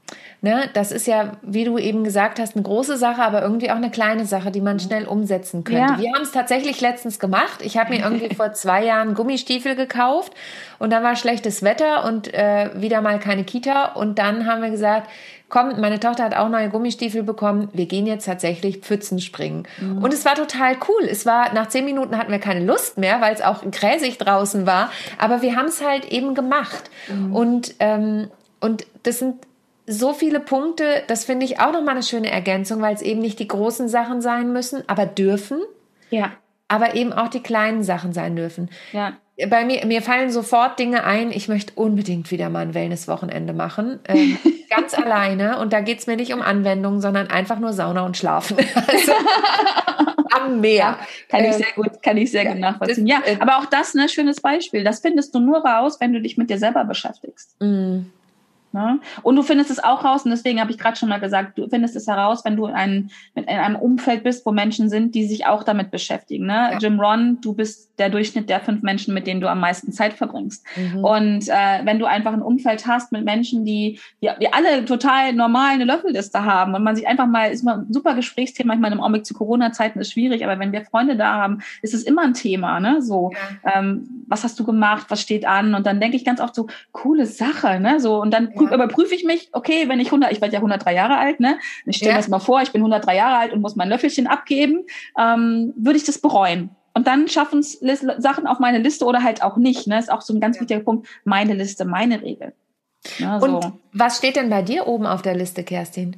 Ne, das ist ja, wie du eben gesagt hast, eine große Sache, aber irgendwie auch eine kleine Sache, die man mhm. schnell umsetzen könnte. Ja. Wir haben es tatsächlich letztens gemacht. Ich habe mir irgendwie vor zwei Jahren Gummistiefel gekauft und dann war schlechtes Wetter und äh, wieder mal keine Kita. Und dann haben wir gesagt, komm, meine Tochter hat auch neue Gummistiefel bekommen. Wir gehen jetzt tatsächlich Pfützen springen. Mhm. Und es war total cool. Es war, nach zehn Minuten hatten wir keine Lust mehr, weil es auch gräsig draußen war. Aber wir haben es halt eben gemacht. Mhm. Und, ähm, und das sind so viele Punkte, das finde ich auch nochmal eine schöne Ergänzung, weil es eben nicht die großen Sachen sein müssen, aber dürfen. Ja. Aber eben auch die kleinen Sachen sein dürfen. Ja. Bei mir, mir fallen sofort Dinge ein, ich möchte unbedingt wieder mal ein Wellness-Wochenende machen. Ähm, ganz alleine. Und da geht es mir nicht um Anwendungen, sondern einfach nur Sauna und Schlafen. also, am Meer. Ja, kann ich ähm, sehr gut, kann ich sehr ja, gut nachvollziehen. Ja, äh, aber auch das, ne, schönes Beispiel. Das findest du nur raus, wenn du dich mit dir selber beschäftigst. Mm. Ne? Und du findest es auch raus, und deswegen habe ich gerade schon mal gesagt, du findest es heraus, wenn du in einem, in einem Umfeld bist, wo Menschen sind, die sich auch damit beschäftigen. Ne? Ja. Jim Ron, du bist der Durchschnitt der fünf Menschen, mit denen du am meisten Zeit verbringst. Mhm. Und äh, wenn du einfach ein Umfeld hast mit Menschen, die, die, die alle total normal eine Löffelliste haben und man sich einfach mal, ist mal ein super Gesprächsthema, ich meine, im Augenblick zu Corona-Zeiten ist schwierig, aber wenn wir Freunde da haben, ist es immer ein Thema, ne? So, ja. ähm, was hast du gemacht, was steht an? Und dann denke ich ganz oft so, coole Sache, ne? So, und dann ja. überprüfe ich mich, okay, wenn ich 100, ich werde ja 103 Jahre alt, ne? Ich stelle ja. mir das mal vor, ich bin 103 Jahre alt und muss mein Löffelchen abgeben, ähm, würde ich das bereuen. Und dann schaffen es Sachen auf meine Liste oder halt auch nicht. Ne? Ist auch so ein ganz ja. wichtiger Punkt. Meine Liste, meine Regel. Ja, so. Und was steht denn bei dir oben auf der Liste, Kerstin?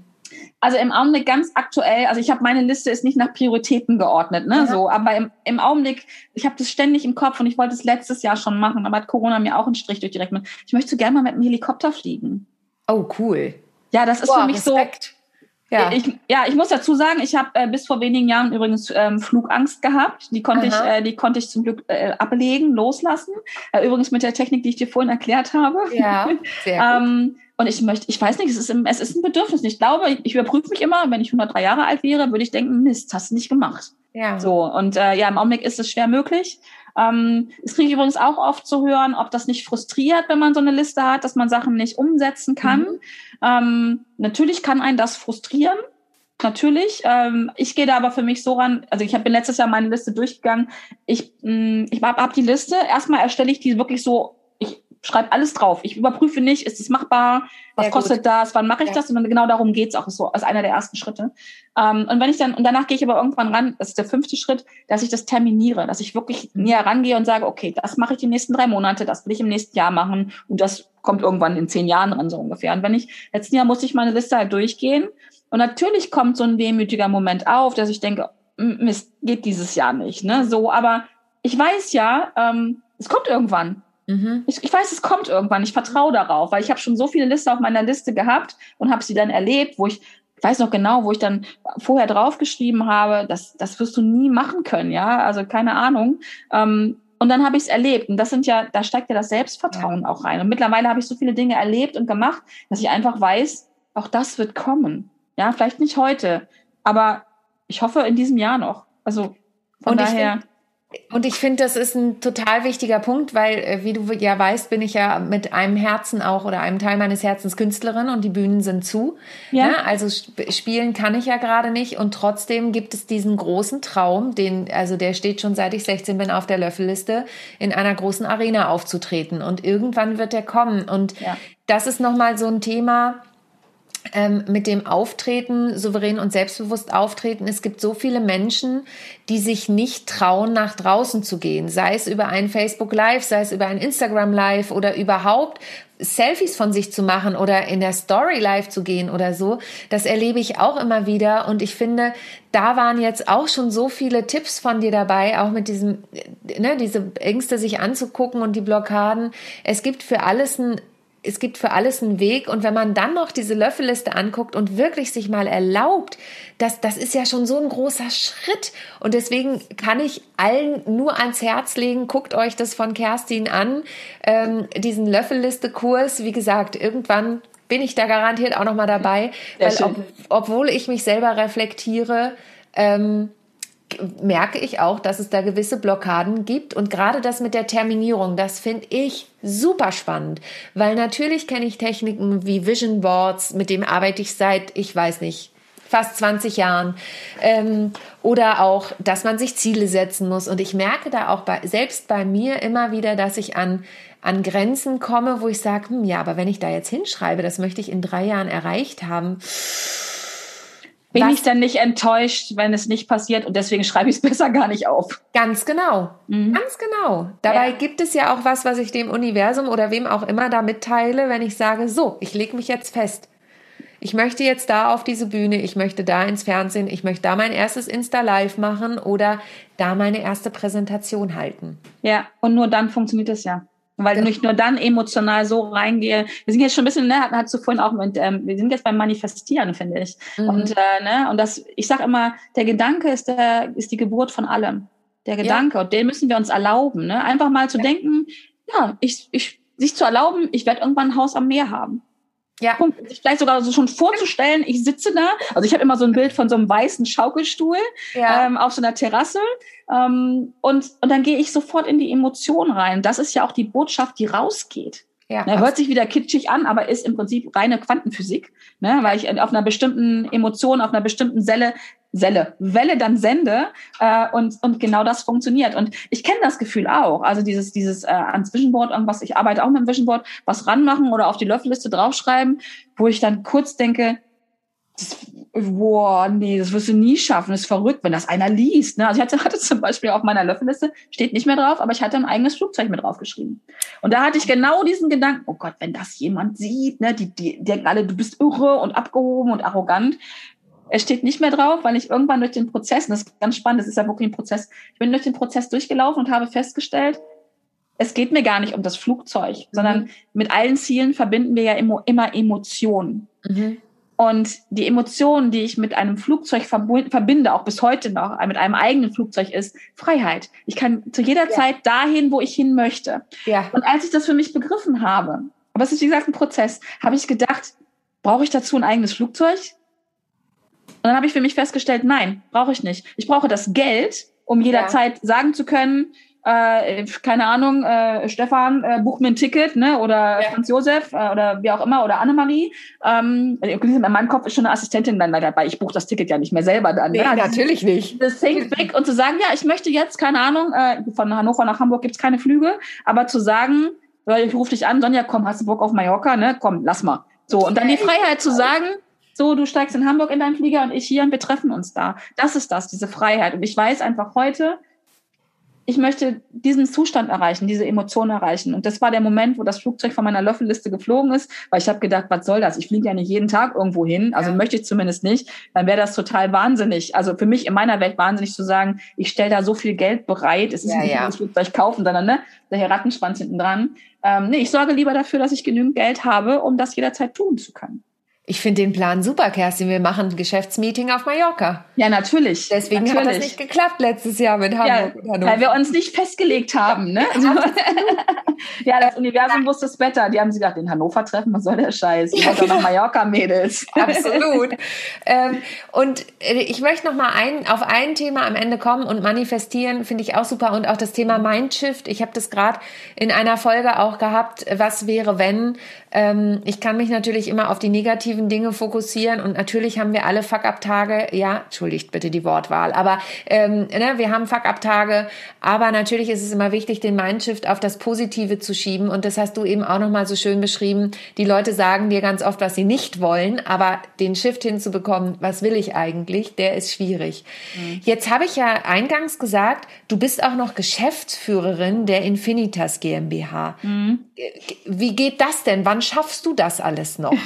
Also im Augenblick ganz aktuell, also ich habe meine Liste ist nicht nach Prioritäten geordnet, ne, ja. so, aber im, im Augenblick, ich habe das ständig im Kopf und ich wollte es letztes Jahr schon machen, aber hat Corona mir auch einen Strich durch die Rechnung. Ich möchte so gerne mal mit einem Helikopter fliegen. Oh, cool. Ja, das ist Boah, für mich Respekt. so ja. Ich, ja, ich muss dazu sagen, ich habe äh, bis vor wenigen Jahren übrigens ähm, Flugangst gehabt. Die konnte ich, äh, die konnte ich zum Glück äh, ablegen, loslassen. Äh, übrigens mit der Technik, die ich dir vorhin erklärt habe. Ja, sehr gut. ähm, Und ich möchte, ich weiß nicht, es ist, es ist ein Bedürfnis. Ich glaube, ich überprüfe mich immer, wenn ich 103 Jahre alt wäre, würde ich denken, Mist, hast du nicht gemacht. Ja. So, und äh, ja, im Augenblick ist es schwer möglich. Ähm, das kriege ich übrigens auch oft zu hören, ob das nicht frustriert, wenn man so eine Liste hat, dass man Sachen nicht umsetzen kann. Mhm. Ähm, natürlich kann einen das frustrieren. Natürlich. Ähm, ich gehe da aber für mich so ran, also ich bin letztes Jahr meine Liste durchgegangen. Ich, mh, mm, ich habe hab die Liste, erstmal erstelle ich die wirklich so schreibe alles drauf. Ich überprüfe nicht, ist es machbar, was Sehr kostet gut. das, wann mache ich ja. das? Und dann genau darum geht's auch so, als einer der ersten Schritte. Ähm, und wenn ich dann, und danach gehe ich aber irgendwann ran, das ist der fünfte Schritt, dass ich das terminiere, dass ich wirklich mhm. näher rangehe und sage, okay, das mache ich die nächsten drei Monate, das will ich im nächsten Jahr machen und das kommt irgendwann in zehn Jahren dran, so ungefähr. Und wenn ich, letzten Jahr musste ich meine Liste halt durchgehen und natürlich kommt so ein wehmütiger Moment auf, dass ich denke, Mist, geht dieses Jahr nicht, ne, so, aber ich weiß ja, ähm, es kommt irgendwann. Mhm. Ich, ich, weiß, es kommt irgendwann. Ich vertraue darauf, weil ich habe schon so viele Liste auf meiner Liste gehabt und habe sie dann erlebt, wo ich, ich weiß noch genau, wo ich dann vorher draufgeschrieben habe, das, das wirst du nie machen können, ja, also keine Ahnung. Ähm, und dann habe ich es erlebt. Und das sind ja, da steigt ja das Selbstvertrauen ja. auch rein. Und mittlerweile habe ich so viele Dinge erlebt und gemacht, dass ich einfach weiß, auch das wird kommen. Ja, vielleicht nicht heute, aber ich hoffe in diesem Jahr noch. Also von und daher. Und ich finde, das ist ein total wichtiger Punkt, weil, äh, wie du ja weißt, bin ich ja mit einem Herzen auch oder einem Teil meines Herzens Künstlerin und die Bühnen sind zu. Ja. ne? also spielen kann ich ja gerade nicht und trotzdem gibt es diesen großen Traum, den, also der steht schon seit ich 16 bin auf der Löffelliste, in einer großen Arena aufzutreten und irgendwann wird der kommen und ja. das ist nochmal so ein Thema, ähm, mit dem Auftreten, souverän und selbstbewusst auftreten. Es gibt so viele Menschen, die sich nicht trauen, nach draußen zu gehen, sei es über ein Facebook Live, sei es über ein Instagram Live oder überhaupt Selfies von sich zu machen oder in der Story Live zu gehen oder so. Das erlebe ich auch immer wieder und ich finde, da waren jetzt auch schon so viele Tipps von dir dabei, auch mit diesem, ne, diese Ängste sich anzugucken und die Blockaden. Es gibt für alles ein es gibt für alles einen Weg. Und wenn man dann noch diese Löffelliste anguckt und wirklich sich mal erlaubt, das, das ist ja schon so ein großer Schritt. Und deswegen kann ich allen nur ans Herz legen, guckt euch das von Kerstin an, ähm, diesen Löffelliste-Kurs, wie gesagt, irgendwann bin ich da garantiert auch noch mal dabei, Sehr weil ob, obwohl ich mich selber reflektiere, ähm, merke ich auch, dass es da gewisse Blockaden gibt. Und gerade das mit der Terminierung, das finde ich super spannend, weil natürlich kenne ich Techniken wie Vision Boards, mit dem arbeite ich seit, ich weiß nicht, fast 20 Jahren. Ähm, oder auch, dass man sich Ziele setzen muss. Und ich merke da auch bei, selbst bei mir immer wieder, dass ich an, an Grenzen komme, wo ich sage, hm, ja, aber wenn ich da jetzt hinschreibe, das möchte ich in drei Jahren erreicht haben bin Was? ich dann nicht enttäuscht, wenn es nicht passiert und deswegen schreibe ich es besser gar nicht auf. Ganz genau, mhm. ganz genau. Dabei ja. gibt es ja auch was, was ich dem Universum oder wem auch immer da mitteile, wenn ich sage, so, ich lege mich jetzt fest. Ich möchte jetzt da auf diese Bühne, ich möchte da ins Fernsehen, ich möchte da mein erstes Insta-Live machen oder da meine erste Präsentation halten. Ja, und nur dann funktioniert es ja weil genau. ich nur dann emotional so reingehe. Wir sind jetzt schon ein bisschen, ne, hat du vorhin auch mit, ähm, wir sind jetzt beim Manifestieren, finde ich. Mhm. Und äh, ne, und das, ich sage immer, der Gedanke ist der, ist die Geburt von allem. Der Gedanke ja. und den müssen wir uns erlauben, ne? Einfach mal zu ja. denken, ja, ich, ich, sich zu erlauben, ich werde irgendwann ein Haus am Meer haben. Ja. Und sich vielleicht sogar so schon vorzustellen, ich sitze da, also ich habe immer so ein Bild von so einem weißen Schaukelstuhl ja. ähm, auf so einer Terrasse ähm, und, und dann gehe ich sofort in die Emotion rein. Das ist ja auch die Botschaft, die rausgeht. Ja, ne, hört sich wieder kitschig an, aber ist im Prinzip reine Quantenphysik, ne, weil ich auf einer bestimmten Emotion, auf einer bestimmten Selle Selle, Welle dann sende äh, und, und genau das funktioniert. Und ich kenne das Gefühl auch. Also dieses, dieses äh, ans Vision Board irgendwas, ich arbeite auch mit dem Vision Board, was ranmachen oder auf die Löffelliste draufschreiben, wo ich dann kurz denke, das, boah, nee, das wirst du nie schaffen, das ist verrückt, wenn das einer liest. Ne? Also ich hatte, hatte zum Beispiel auf meiner Löffelliste, steht nicht mehr drauf, aber ich hatte ein eigenes Flugzeug mit draufgeschrieben. Und da hatte ich genau diesen Gedanken, oh Gott, wenn das jemand sieht, ne, die, die denken alle, du bist irre und abgehoben und arrogant. Es steht nicht mehr drauf, weil ich irgendwann durch den Prozess, und das ist ganz spannend, das ist ja wirklich ein Prozess, ich bin durch den Prozess durchgelaufen und habe festgestellt, es geht mir gar nicht um das Flugzeug, mhm. sondern mit allen Zielen verbinden wir ja immer, immer Emotionen. Mhm. Und die Emotionen, die ich mit einem Flugzeug verbinde, auch bis heute noch, mit einem eigenen Flugzeug, ist Freiheit. Ich kann zu jeder ja. Zeit dahin, wo ich hin möchte. Ja. Und als ich das für mich begriffen habe, Aber es ist, wie gesagt, ein Prozess. Habe ich gedacht, brauche ich dazu ein eigenes Flugzeug? Und dann habe ich für mich festgestellt, nein, brauche ich nicht. Ich brauche das Geld, um jederzeit ja. sagen zu können, äh, keine Ahnung, äh, Stefan, äh, buch mir ein Ticket, ne? Oder ja. Franz Josef äh, oder wie auch immer, oder Annemarie. Ähm, in meinem Kopf ist schon eine Assistentin dann dabei. Ich buche das Ticket ja nicht mehr selber dann. Nee, ne? Also natürlich nicht. Das Think Big und zu sagen, ja, ich möchte jetzt, keine Ahnung, äh, von Hannover nach Hamburg gibt's keine Flüge, aber zu sagen, ich rufe dich an, Sonja, komm, hast du Bock auf Mallorca, ne? Komm, lass mal. So, und dann die Freiheit zu sagen, so, du steigst in Hamburg in deinen Flieger und ich hier und wir treffen uns da. Das ist das, diese Freiheit. Und ich weiß einfach heute, ich möchte diesen Zustand erreichen, diese Emotion erreichen. Und das war der Moment, wo das Flugzeug von meiner Löffelliste geflogen ist, weil ich habe gedacht, was soll das? Ich fliege ja nicht jeden Tag irgendwo hin, also ja. möchte ich zumindest nicht. Dann wäre das total wahnsinnig. Also für mich in meiner Welt wahnsinnig zu sagen, ich stelle da so viel Geld bereit. Es ist ja, nicht ja. das Flugzeug kaufen, sondern ne, der Rattenschwanz hinten dran. Ähm, nee, ich sorge lieber dafür, dass ich genügend Geld habe, um das jederzeit tun zu können. Ich finde den Plan super, Kerstin. Wir machen ein Geschäftsmeeting auf Mallorca. Ja, natürlich. Deswegen natürlich. hat das nicht geklappt letztes Jahr mit Hamburg ja, Weil wir uns nicht festgelegt haben. Ne? Ja, das Universum wusste es besser. Die haben sich gedacht, in Hannover treffen, was soll der Scheiß? Ich ja, genau. nach Mallorca, Mädels. Absolut. ähm, und äh, ich möchte noch mal ein, auf ein Thema am Ende kommen und manifestieren finde ich auch super. Und auch das Thema Mindshift. Ich habe das gerade in einer Folge auch gehabt. Was wäre, wenn? Ähm, ich kann mich natürlich immer auf die negativen positiven Dinge fokussieren und natürlich haben wir alle Fuck-Up-Tage, ja, entschuldigt bitte die Wortwahl, aber ähm, ne, wir haben Fuck-Up-Tage, aber natürlich ist es immer wichtig, den Mindshift auf das Positive zu schieben und das hast du eben auch nochmal so schön beschrieben. Die Leute sagen dir ganz oft, was sie nicht wollen, aber den Shift hinzubekommen, was will ich eigentlich, der ist schwierig. Mhm. Jetzt habe ich ja eingangs gesagt, du bist auch noch Geschäftsführerin der Infinitas GmbH. Mhm. Wie geht das denn? Wann schaffst du das alles noch?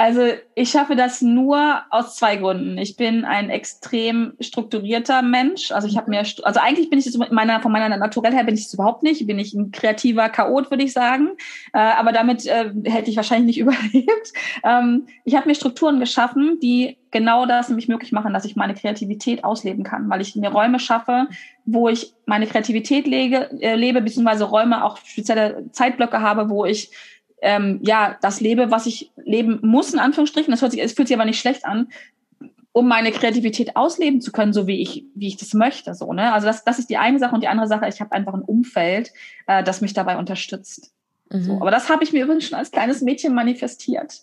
Also ich schaffe das nur aus zwei Gründen. Ich bin ein extrem strukturierter Mensch. Also ich habe mir, also eigentlich bin ich das meiner, von meiner Naturell her bin ich es überhaupt nicht. Bin ich ein kreativer Chaot, würde ich sagen. Äh, aber damit äh, hätte ich wahrscheinlich nicht überlebt. Ähm, ich habe mir Strukturen geschaffen, die genau das nämlich möglich machen, dass ich meine Kreativität ausleben kann, weil ich mir Räume schaffe, wo ich meine Kreativität lege, äh, lebe, beziehungsweise Räume auch spezielle Zeitblöcke habe, wo ich ähm, ja das lebe, was ich leben muss, in Anführungsstrichen. Das hört sich, es fühlt sich aber nicht schlecht an, um meine Kreativität ausleben zu können, so wie ich, wie ich das möchte. So, ne? Also das, das ist die eine Sache und die andere Sache, ich habe einfach ein Umfeld, äh, das mich dabei unterstützt. Mhm. So, aber das habe ich mir übrigens schon als kleines Mädchen manifestiert.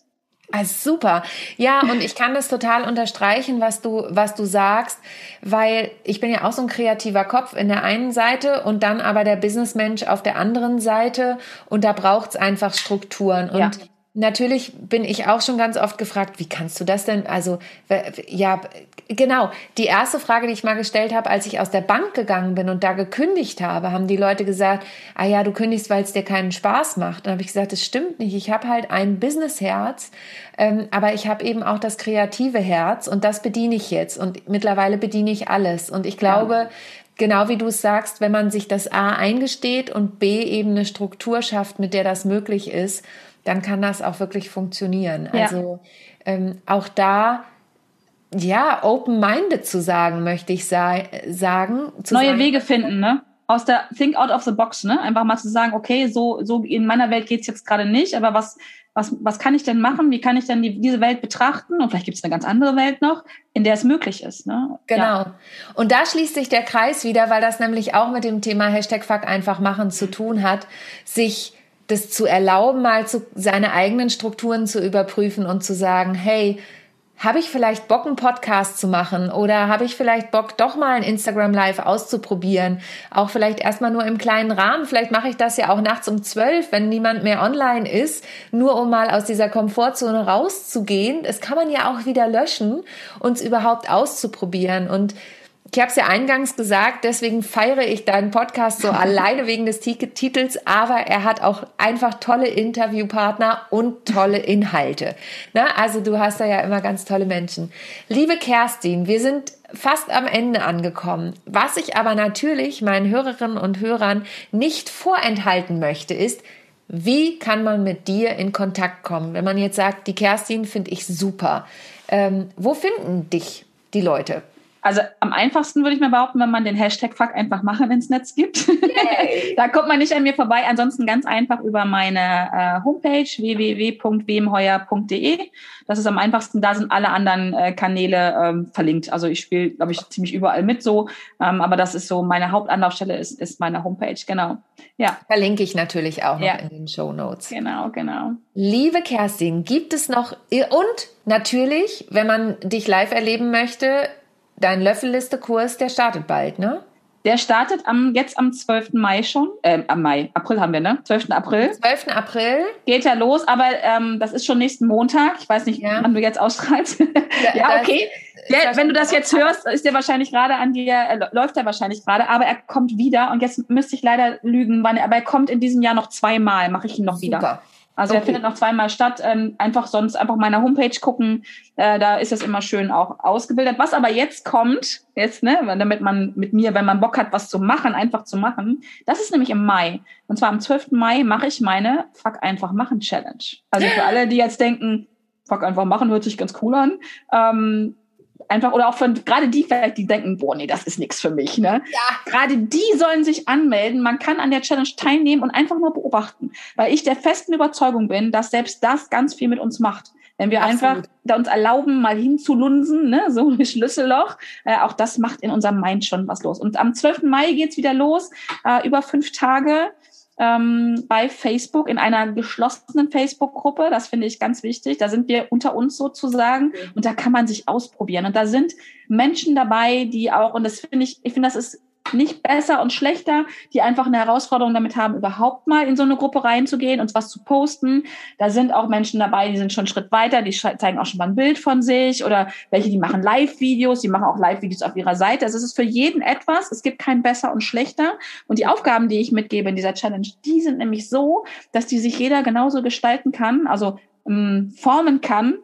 Also super. Ja, und ich kann das total unterstreichen, was du, was du sagst, weil ich bin ja auch so ein kreativer Kopf in der einen Seite und dann aber der Businessmensch auf der anderen Seite und da braucht's einfach Strukturen. Und ja. Natürlich bin ich auch schon ganz oft gefragt, wie kannst du das denn? Also, ja, genau. Die erste Frage, die ich mal gestellt habe, als ich aus der Bank gegangen bin und da gekündigt habe, haben die Leute gesagt, ah ja, du kündigst, weil es dir keinen Spaß macht. Dann habe ich gesagt, das stimmt nicht. Ich habe halt ein Businessherz, ähm, aber ich habe eben auch das kreative Herz und das bediene ich jetzt. Und mittlerweile bediene ich alles. Und ich glaube, ja genau wie du es sagst, wenn man sich das A eingesteht und B eben eine Struktur schafft, mit der das möglich ist, dann kann das auch wirklich funktionieren. Ja. Also ähm, auch da ja, open-minded zu sagen, möchte ich sa sagen. Neue sagen, Wege finden, ne? Aus der Think out of the box, ne? Einfach mal zu sagen, okay, so, so in meiner Welt geht's jetzt gerade nicht, aber was, was, was kann ich denn machen? Wie kann ich denn die, diese Welt betrachten? Und vielleicht gibt es eine ganz andere Welt noch, in der es möglich ist. Ne? Genau. Ja. Und da schließt sich der Kreis wieder, weil das nämlich auch mit dem Thema Hashtag Fuck einfach machen zu tun hat, sich das zu erlauben, mal zu, seine eigenen Strukturen zu überprüfen und zu sagen, hey, habe ich vielleicht Bock, einen Podcast zu machen oder habe ich vielleicht Bock, doch mal ein Instagram Live auszuprobieren? Auch vielleicht erstmal nur im kleinen Rahmen. Vielleicht mache ich das ja auch nachts um zwölf, wenn niemand mehr online ist, nur um mal aus dieser Komfortzone rauszugehen. Das kann man ja auch wieder löschen, uns überhaupt auszuprobieren. Und ich habe es ja eingangs gesagt, deswegen feiere ich deinen Podcast so alleine wegen des Titels, aber er hat auch einfach tolle Interviewpartner und tolle Inhalte. Na, also du hast da ja immer ganz tolle Menschen. Liebe Kerstin, wir sind fast am Ende angekommen. Was ich aber natürlich meinen Hörerinnen und Hörern nicht vorenthalten möchte, ist, wie kann man mit dir in Kontakt kommen? Wenn man jetzt sagt, die Kerstin finde ich super. Ähm, wo finden dich die Leute? Also am einfachsten würde ich mir behaupten, wenn man den Hashtag Fuck einfach machen ins Netz gibt. da kommt man nicht an mir vorbei. Ansonsten ganz einfach über meine äh, Homepage www.wemheuer.de. Das ist am einfachsten. Da sind alle anderen äh, Kanäle ähm, verlinkt. Also ich spiele, glaube ich, ziemlich überall mit so. Ähm, aber das ist so meine Hauptanlaufstelle ist, ist meine Homepage. Genau. Ja. Verlinke ich natürlich auch noch ja. in den Show Notes. Genau, genau. Liebe Kerstin, gibt es noch und natürlich, wenn man dich live erleben möchte, dein Löffelliste-Kurs, der startet bald, ne? Der startet am, jetzt am 12. Mai schon. Äh, am Mai, April haben wir, ne? 12. April. 12. April. Geht ja los, aber ähm, das ist schon nächsten Montag. Ich weiß nicht, ja. wann du jetzt ausstrahlst. ja, okay. Der, wenn du das jetzt hörst, ist der wahrscheinlich gerade an dir, äh, läuft er wahrscheinlich gerade, aber er kommt wieder und jetzt müsste ich leider lügen, wann, aber er kommt in diesem Jahr noch zweimal, mache ich ihn noch Super. wieder. Also okay. er findet noch zweimal statt. Ähm, einfach sonst einfach meiner Homepage gucken. Äh, da ist es immer schön auch ausgebildet. Was aber jetzt kommt, jetzt, ne, damit man mit mir, wenn man Bock hat, was zu machen, einfach zu machen, das ist nämlich im Mai. Und zwar am 12. Mai mache ich meine Fuck einfach machen Challenge. Also für alle, die jetzt denken, Fuck einfach machen hört sich ganz cool an. Ähm, einfach oder auch von gerade die vielleicht, die denken, boah, nee, das ist nichts für mich. Ne? Ja. Gerade die sollen sich anmelden. Man kann an der Challenge teilnehmen und einfach nur beobachten, weil ich der festen Überzeugung bin, dass selbst das ganz viel mit uns macht. Wenn wir Absolut. einfach da uns erlauben, mal hinzulunsen, ne, so ein Schlüsselloch, äh, auch das macht in unserem Mind schon was los. Und am 12. Mai geht's wieder los, äh, über fünf Tage ähm, bei Facebook in einer geschlossenen Facebook-Gruppe. Das finde ich ganz wichtig. Da sind wir unter uns sozusagen und da kann man sich ausprobieren. Und da sind Menschen dabei, die auch, und das finde ich, ich finde, das ist nicht besser und schlechter, die einfach eine Herausforderung damit haben, überhaupt mal in so eine Gruppe reinzugehen und was zu posten. Da sind auch Menschen dabei, die sind schon einen Schritt weiter, die zeigen auch schon mal ein Bild von sich oder welche, die machen Live-Videos, die machen auch Live-Videos auf ihrer Seite. Also es ist für jeden etwas, es gibt kein besser und schlechter. Und die Aufgaben, die ich mitgebe in dieser Challenge, die sind nämlich so, dass die sich jeder genauso gestalten kann, also ähm, formen kann,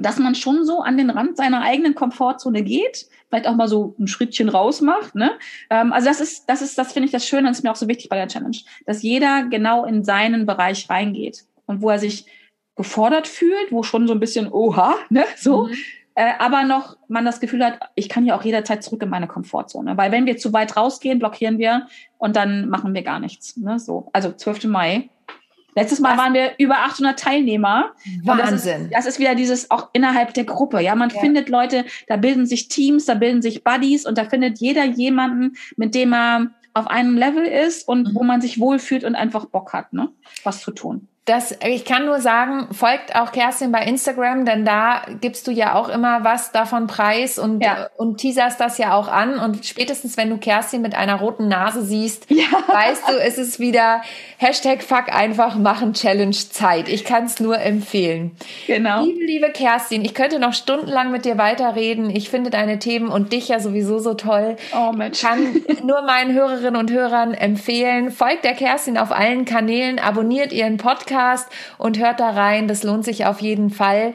dass man schon so an den Rand seiner eigenen Komfortzone geht, vielleicht auch mal so ein Schrittchen raus macht. Ne? Ähm, also das ist, das ist, das finde ich das Schöne, das ist mir auch so wichtig bei der Challenge, dass jeder genau in seinen Bereich reingeht und wo er sich gefordert fühlt, wo schon so ein bisschen oha, ne, so. Mhm. Äh, aber noch man das Gefühl hat, ich kann ja auch jederzeit zurück in meine Komfortzone. Weil wenn wir zu weit rausgehen, blockieren wir und dann machen wir gar nichts. Ne? So. Also 12. Mai Letztes Mal Was? waren wir über 800 Teilnehmer. Wahnsinn. Das ist, das ist, wieder dieses auch innerhalb der Gruppe. Ja, man ja. findet Leute, da bilden sich Teams, da bilden sich Buddies und da findet jeder jemanden, mit dem er auf einem Level ist und mhm. wo man sich wohlfühlt und einfach Bock hat, ne, was zu tun das, ich kann nur sagen, folgt auch Kerstin bei Instagram, denn da gibst du ja auch immer was davon preis und, ja. und teaserst das ja auch an. Und spätestens, wenn du Kerstin mit einer roten Nase siehst, ja. weißt du, es ist wieder Hashtag Fuck einfach machen Challenge Zeit. Ich kann es nur empfehlen. Genau. Liebe, liebe Kerstin, ich könnte noch stundenlang mit dir weiterreden. Ich finde deine Themen und dich ja sowieso so toll. Oh Mensch. Kann nur meinen Hörerinnen und Hörern empfehlen. Folgt der Kerstin auf allen Kanälen, abonniert ihren Podcast Podcast und hört da rein. Das lohnt sich auf jeden Fall.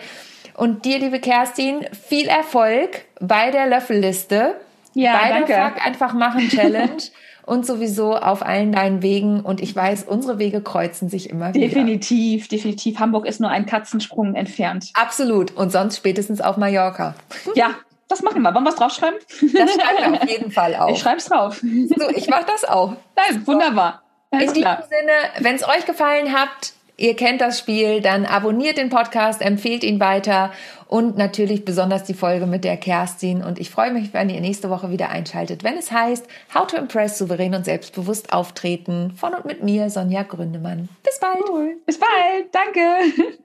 Und dir, liebe Kerstin, viel Erfolg bei der Löffelliste. Ja, bei danke. der Fuck einfach machen Challenge. und sowieso auf allen deinen Wegen. Und ich weiß, unsere Wege kreuzen sich immer wieder. Definitiv, definitiv. Hamburg ist nur ein Katzensprung entfernt. Absolut. Und sonst spätestens auf Mallorca. Ja, das machen wir. Wollen wir es draufschreiben? Das schreiben wir auf jeden Fall auf. Ich schreibe es drauf. So, ich mache das auch. Nein, wunderbar. Alles In klar. diesem Sinne, wenn es euch gefallen hat, Ihr kennt das Spiel, dann abonniert den Podcast, empfehlt ihn weiter und natürlich besonders die Folge mit der Kerstin. Und ich freue mich, wenn ihr nächste Woche wieder einschaltet, wenn es heißt How to Impress souverän und selbstbewusst auftreten von und mit mir, Sonja Gründemann. Bis bald. Cool. Bis bald. Danke.